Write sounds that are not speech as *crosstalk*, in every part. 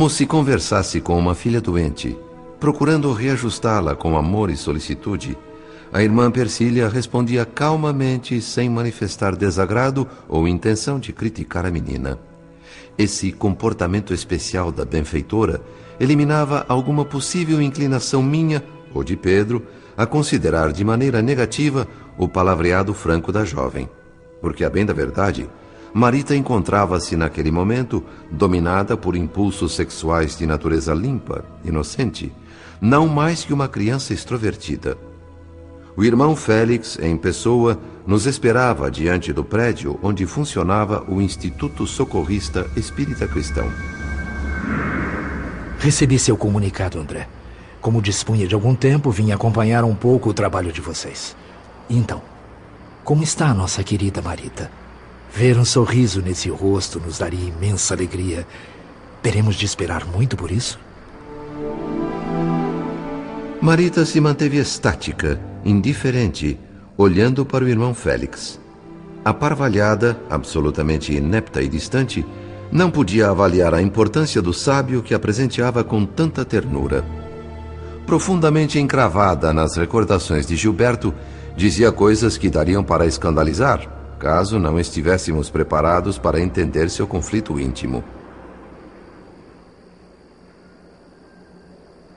Como se conversasse com uma filha doente, procurando reajustá-la com amor e solicitude, a irmã Persília respondia calmamente, sem manifestar desagrado ou intenção de criticar a menina. Esse comportamento especial da benfeitora eliminava alguma possível inclinação minha ou de Pedro a considerar de maneira negativa o palavreado franco da jovem. Porque, a bem da verdade, Marita encontrava-se naquele momento dominada por impulsos sexuais de natureza limpa, inocente, não mais que uma criança extrovertida. O irmão Félix, em pessoa, nos esperava diante do prédio onde funcionava o Instituto Socorrista Espírita Cristão. Recebi seu comunicado, André. Como dispunha de algum tempo, vim acompanhar um pouco o trabalho de vocês. Então, como está a nossa querida Marita? Ver um sorriso nesse rosto nos daria imensa alegria. Teremos de esperar muito por isso? Marita se manteve estática, indiferente, olhando para o irmão Félix. Aparvalhada, absolutamente inepta e distante, não podia avaliar a importância do sábio que a presenteava com tanta ternura. Profundamente encravada nas recordações de Gilberto, dizia coisas que dariam para escandalizar, caso não estivéssemos preparados para entender seu conflito íntimo.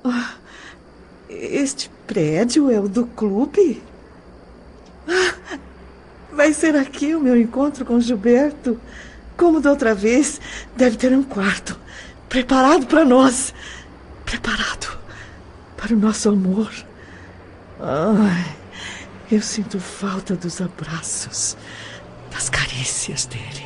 Oh, este prédio é o do clube? Ah, vai ser aqui o meu encontro com Gilberto? Como da outra vez, deve ter um quarto preparado para nós. Preparado para o nosso amor. Ai, eu sinto falta dos abraços, das carícias dele.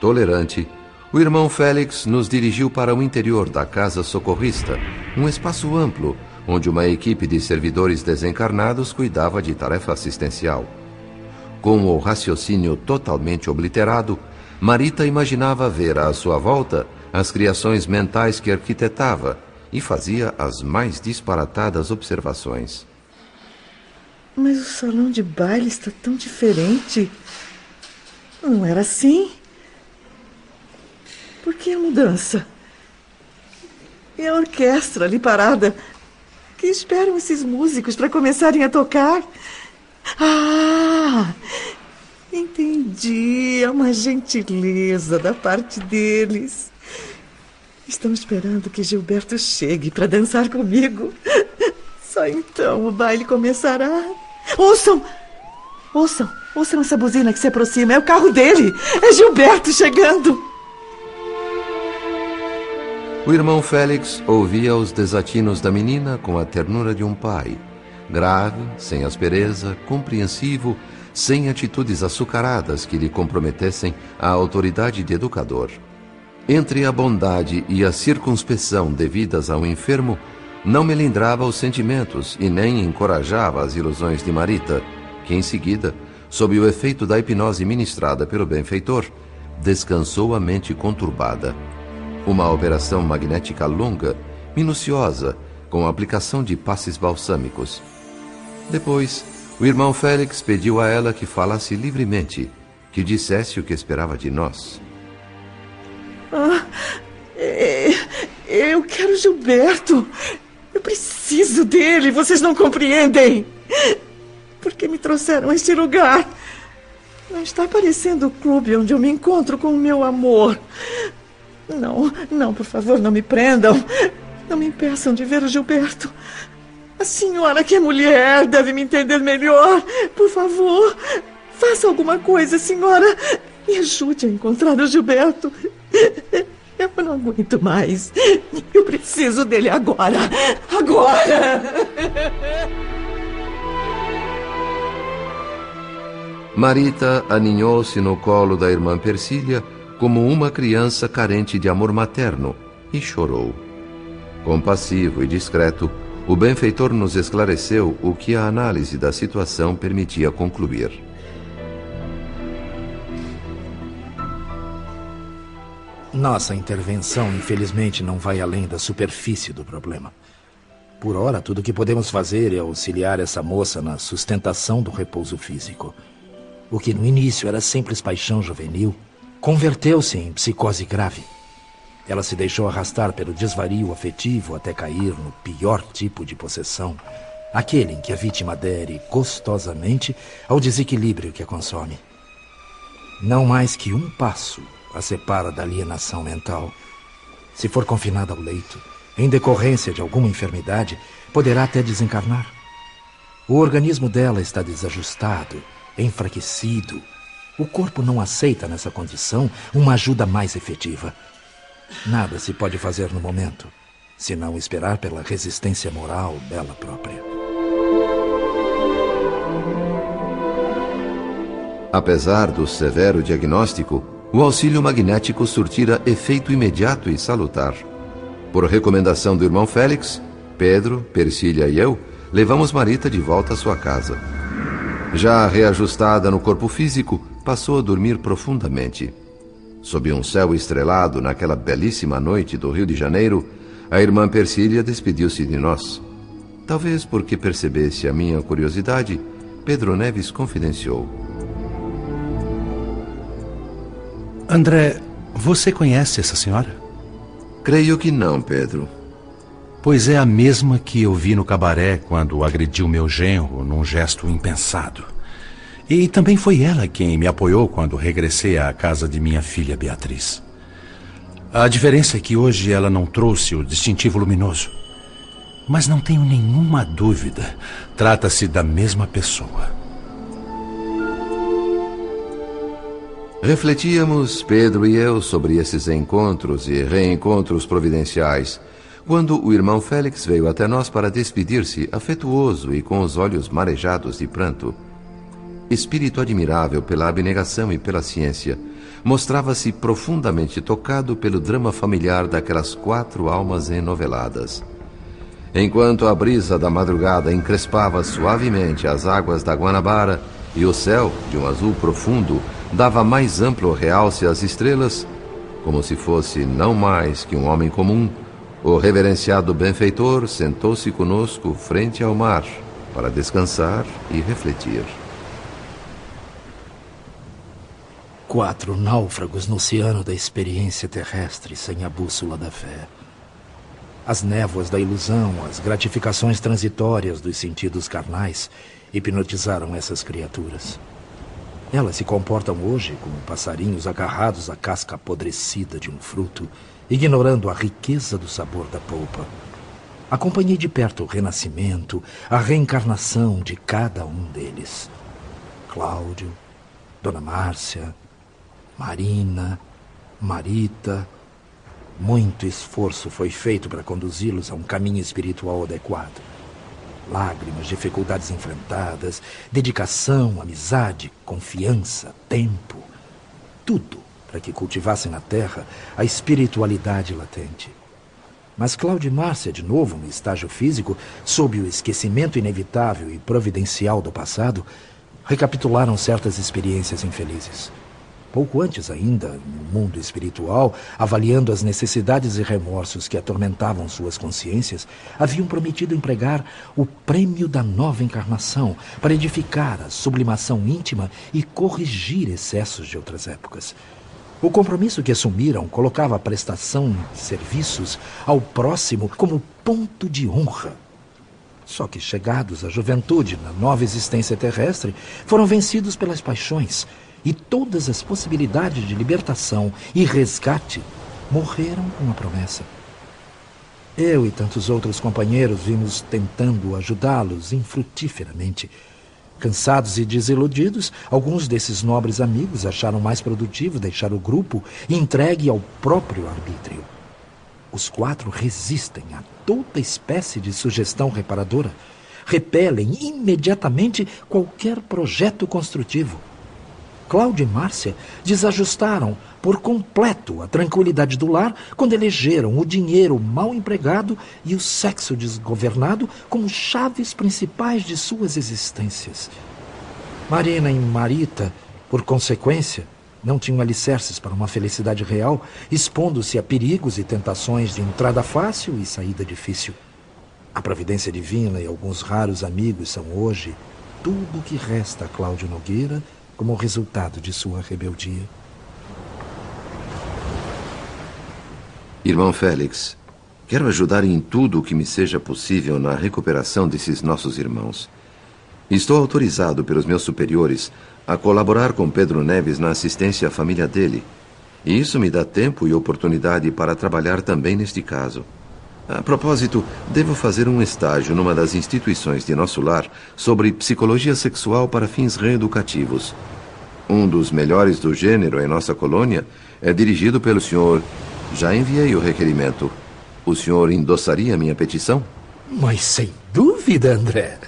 Tolerante, o irmão Félix nos dirigiu para o interior da casa socorrista, um espaço amplo onde uma equipe de servidores desencarnados cuidava de tarefa assistencial. Com o raciocínio totalmente obliterado, Marita imaginava ver à sua volta as criações mentais que arquitetava e fazia as mais disparatadas observações. Mas o salão de baile está tão diferente. Não era assim? Por que a mudança? E a orquestra ali parada, que esperam esses músicos para começarem a tocar? Ah! Entendi. É uma gentileza da parte deles. Estão esperando que Gilberto chegue para dançar comigo. *laughs* Só então o baile começará. Ouçam! Ouçam! Ouçam essa buzina que se aproxima. É o carro dele! É Gilberto chegando! O irmão Félix ouvia os desatinos da menina com a ternura de um pai. Grave, sem aspereza, compreensivo, sem atitudes açucaradas que lhe comprometessem a autoridade de educador. Entre a bondade e a circunspeção devidas ao enfermo, não melindrava os sentimentos e nem encorajava as ilusões de Marita, que em seguida, sob o efeito da hipnose ministrada pelo benfeitor, descansou a mente conturbada. Uma operação magnética longa, minuciosa, com aplicação de passes balsâmicos. Depois, o irmão Félix pediu a ela que falasse livremente, que dissesse o que esperava de nós. Ah, eu quero Gilberto. Eu preciso dele, vocês não compreendem. Por que me trouxeram a este lugar? Não está parecendo o clube onde eu me encontro com o meu amor. Não, não, por favor, não me prendam. Não me impeçam de ver o Gilberto. A senhora que é mulher deve me entender melhor. Por favor, faça alguma coisa, senhora. Me ajude a encontrar o Gilberto. Eu não aguento mais. Eu preciso dele agora. Agora! Marita aninhou-se no colo da irmã Persília como uma criança carente de amor materno e chorou. Compassivo e discreto, o benfeitor nos esclareceu o que a análise da situação permitia concluir. Nossa intervenção, infelizmente, não vai além da superfície do problema. Por ora, tudo o que podemos fazer é auxiliar essa moça na sustentação do repouso físico. O que no início era simples paixão juvenil, converteu-se em psicose grave. Ela se deixou arrastar pelo desvario afetivo até cair no pior tipo de possessão, aquele em que a vítima adere gostosamente ao desequilíbrio que a consome. Não mais que um passo a separa da alienação mental. Se for confinada ao leito, em decorrência de alguma enfermidade, poderá até desencarnar. O organismo dela está desajustado, enfraquecido. O corpo não aceita nessa condição uma ajuda mais efetiva. Nada se pode fazer no momento, senão esperar pela resistência moral dela própria. Apesar do severo diagnóstico, o auxílio magnético surtira efeito imediato e salutar. Por recomendação do irmão Félix, Pedro, Persília e eu levamos Marita de volta à sua casa. Já reajustada no corpo físico, passou a dormir profundamente. Sob um céu estrelado naquela belíssima noite do Rio de Janeiro, a irmã Persília despediu-se de nós. Talvez porque percebesse a minha curiosidade, Pedro Neves confidenciou. André, você conhece essa senhora? Creio que não, Pedro. Pois é a mesma que eu vi no cabaré quando agrediu meu genro num gesto impensado. E também foi ela quem me apoiou quando regressei à casa de minha filha Beatriz. A diferença é que hoje ela não trouxe o distintivo luminoso. Mas não tenho nenhuma dúvida. Trata-se da mesma pessoa. Refletíamos, Pedro e eu, sobre esses encontros e reencontros providenciais, quando o irmão Félix veio até nós para despedir-se, afetuoso e com os olhos marejados de pranto. Espírito admirável pela abnegação e pela ciência, mostrava-se profundamente tocado pelo drama familiar daquelas quatro almas enoveladas. Enquanto a brisa da madrugada encrespava suavemente as águas da Guanabara e o céu, de um azul profundo, dava mais amplo realce às estrelas, como se fosse não mais que um homem comum, o reverenciado benfeitor sentou-se conosco frente ao mar para descansar e refletir. Quatro náufragos no oceano da experiência terrestre sem a bússola da fé. As névoas da ilusão, as gratificações transitórias dos sentidos carnais hipnotizaram essas criaturas. Elas se comportam hoje como passarinhos agarrados à casca apodrecida de um fruto, ignorando a riqueza do sabor da polpa. Acompanhei de perto o renascimento, a reencarnação de cada um deles. Cláudio, Dona Márcia, Marina, Marita. Muito esforço foi feito para conduzi-los a um caminho espiritual adequado lágrimas, dificuldades enfrentadas, dedicação, amizade, confiança, tempo. Tudo para que cultivassem na terra a espiritualidade latente. Mas Cláudio Márcia, de novo no estágio físico, sob o esquecimento inevitável e providencial do passado, recapitularam certas experiências infelizes. Pouco antes ainda, no mundo espiritual, avaliando as necessidades e remorsos que atormentavam suas consciências, haviam prometido empregar o prêmio da nova encarnação para edificar a sublimação íntima e corrigir excessos de outras épocas. O compromisso que assumiram colocava a prestação de serviços ao próximo como ponto de honra. Só que, chegados à juventude na nova existência terrestre, foram vencidos pelas paixões e todas as possibilidades de libertação e resgate morreram com a promessa. Eu e tantos outros companheiros vimos tentando ajudá-los infrutíferamente. Cansados e desiludidos, alguns desses nobres amigos acharam mais produtivo deixar o grupo entregue ao próprio arbítrio. Os quatro resistem a toda espécie de sugestão reparadora, repelem imediatamente qualquer projeto construtivo Cláudia e Márcia desajustaram por completo a tranquilidade do lar quando elegeram o dinheiro mal empregado e o sexo desgovernado como chaves principais de suas existências. Marina e Marita, por consequência, não tinham alicerces para uma felicidade real, expondo-se a perigos e tentações de entrada fácil e saída difícil. A providência divina e alguns raros amigos são hoje tudo o que resta a Cláudio Nogueira como resultado de sua rebeldia. Irmão Félix, quero ajudar em tudo o que me seja possível na recuperação desses nossos irmãos. Estou autorizado pelos meus superiores a colaborar com Pedro Neves na assistência à família dele. E isso me dá tempo e oportunidade para trabalhar também neste caso. A propósito, devo fazer um estágio numa das instituições de nosso lar sobre psicologia sexual para fins reeducativos. Um dos melhores do gênero em nossa colônia é dirigido pelo senhor já enviei o requerimento. O senhor endossaria minha petição? Mas sem dúvida, André.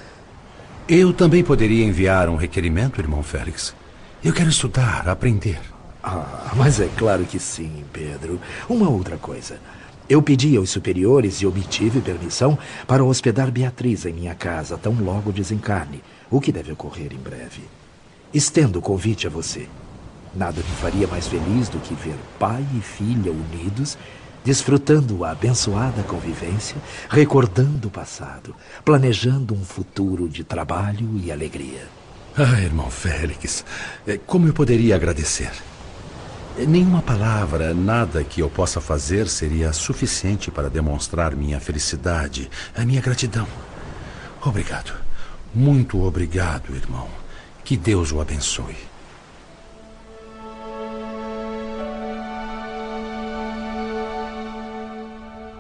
Eu também poderia enviar um requerimento, irmão Félix. Eu quero estudar, aprender. Ah, mas é claro que sim, Pedro. Uma outra coisa. Eu pedi aos superiores e obtive permissão para hospedar Beatriz em minha casa tão logo desencarne, o que deve ocorrer em breve. Estendo o convite a você. Nada me faria mais feliz do que ver pai e filha unidos, desfrutando a abençoada convivência, recordando o passado, planejando um futuro de trabalho e alegria. Ah, irmão Félix, eh, como eu poderia agradecer? Nenhuma palavra, nada que eu possa fazer seria suficiente para demonstrar minha felicidade, a minha gratidão. Obrigado. Muito obrigado, irmão. Que Deus o abençoe.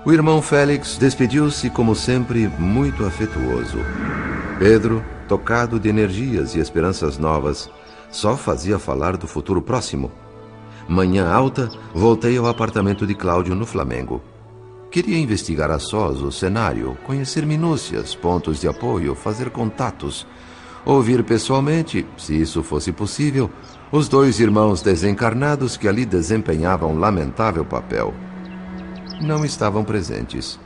O irmão Félix despediu-se, como sempre, muito afetuoso. Pedro, tocado de energias e esperanças novas, só fazia falar do futuro próximo. Manhã alta, voltei ao apartamento de Cláudio no Flamengo. Queria investigar a sós o cenário, conhecer minúcias, pontos de apoio, fazer contatos, ouvir pessoalmente, se isso fosse possível, os dois irmãos desencarnados que ali desempenhavam lamentável papel não estavam presentes.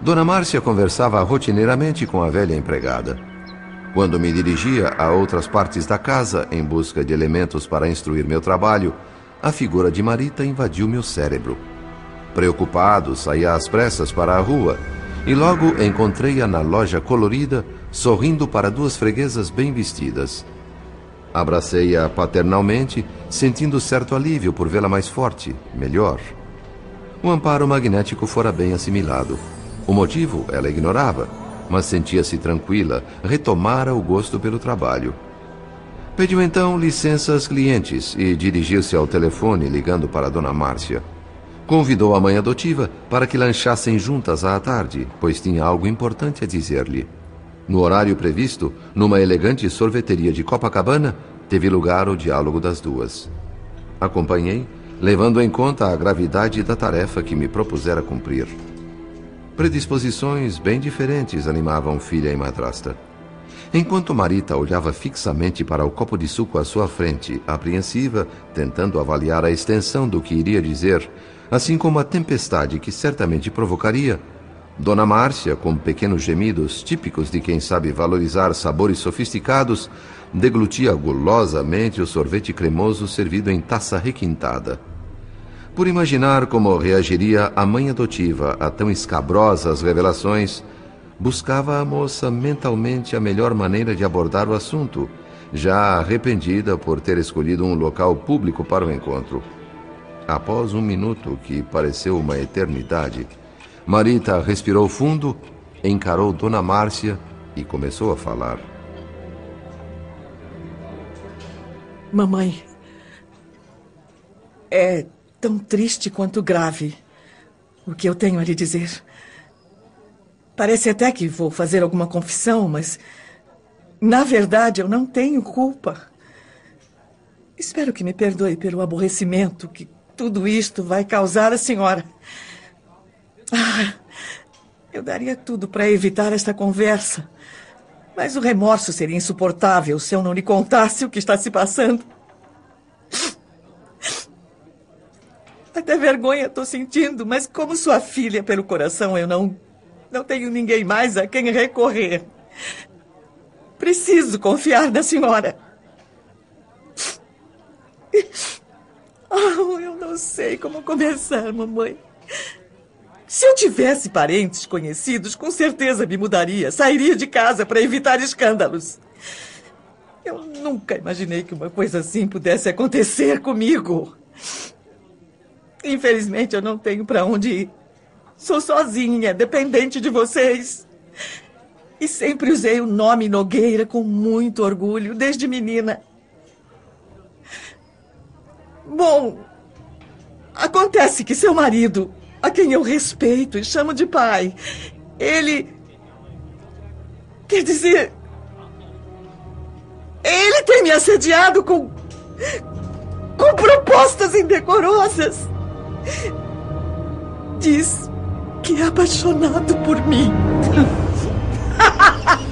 Dona Márcia conversava rotineiramente com a velha empregada. Quando me dirigia a outras partes da casa em busca de elementos para instruir meu trabalho, a figura de Marita invadiu meu cérebro. Preocupado, saí às pressas para a rua e logo encontrei-a na loja colorida, sorrindo para duas freguesas bem vestidas. Abracei-a paternalmente, sentindo certo alívio por vê-la mais forte, melhor. O amparo magnético fora bem assimilado. O motivo ela ignorava, mas sentia-se tranquila, retomara o gosto pelo trabalho. Pediu então licença às clientes e dirigiu-se ao telefone ligando para Dona Márcia. Convidou a mãe adotiva para que lanchassem juntas à tarde, pois tinha algo importante a dizer-lhe. No horário previsto, numa elegante sorveteria de Copacabana, teve lugar o diálogo das duas. Acompanhei levando em conta a gravidade da tarefa que me propusera cumprir. Predisposições bem diferentes animavam filha e madrasta. Enquanto Marita olhava fixamente para o copo de suco à sua frente, apreensiva, tentando avaliar a extensão do que iria dizer, assim como a tempestade que certamente provocaria, Dona Márcia, com pequenos gemidos típicos de quem sabe valorizar sabores sofisticados, deglutia gulosamente o sorvete cremoso servido em taça requintada. Por imaginar como reagiria a mãe adotiva a tão escabrosas revelações, buscava a moça mentalmente a melhor maneira de abordar o assunto, já arrependida por ter escolhido um local público para o encontro. Após um minuto que pareceu uma eternidade, Marita respirou fundo, encarou Dona Márcia e começou a falar. Mamãe, é tão triste quanto grave o que eu tenho a lhe dizer. Parece até que vou fazer alguma confissão, mas na verdade eu não tenho culpa. Espero que me perdoe pelo aborrecimento que tudo isto vai causar à senhora. Ah, eu daria tudo para evitar esta conversa. Mas o remorso seria insuportável se eu não lhe contasse o que está se passando. Até vergonha estou sentindo, mas como sua filha pelo coração, eu não, não tenho ninguém mais a quem recorrer. Preciso confiar na senhora. Oh, eu não sei como começar, mamãe. Se eu tivesse parentes conhecidos, com certeza me mudaria. Sairia de casa para evitar escândalos. Eu nunca imaginei que uma coisa assim pudesse acontecer comigo. Infelizmente, eu não tenho para onde ir. Sou sozinha, dependente de vocês. E sempre usei o nome Nogueira com muito orgulho, desde menina. Bom, acontece que seu marido, a quem eu respeito e chamo de pai, ele. Quer dizer. Ele tem me assediado com. com propostas indecorosas. Diz que é apaixonado por mim. *laughs*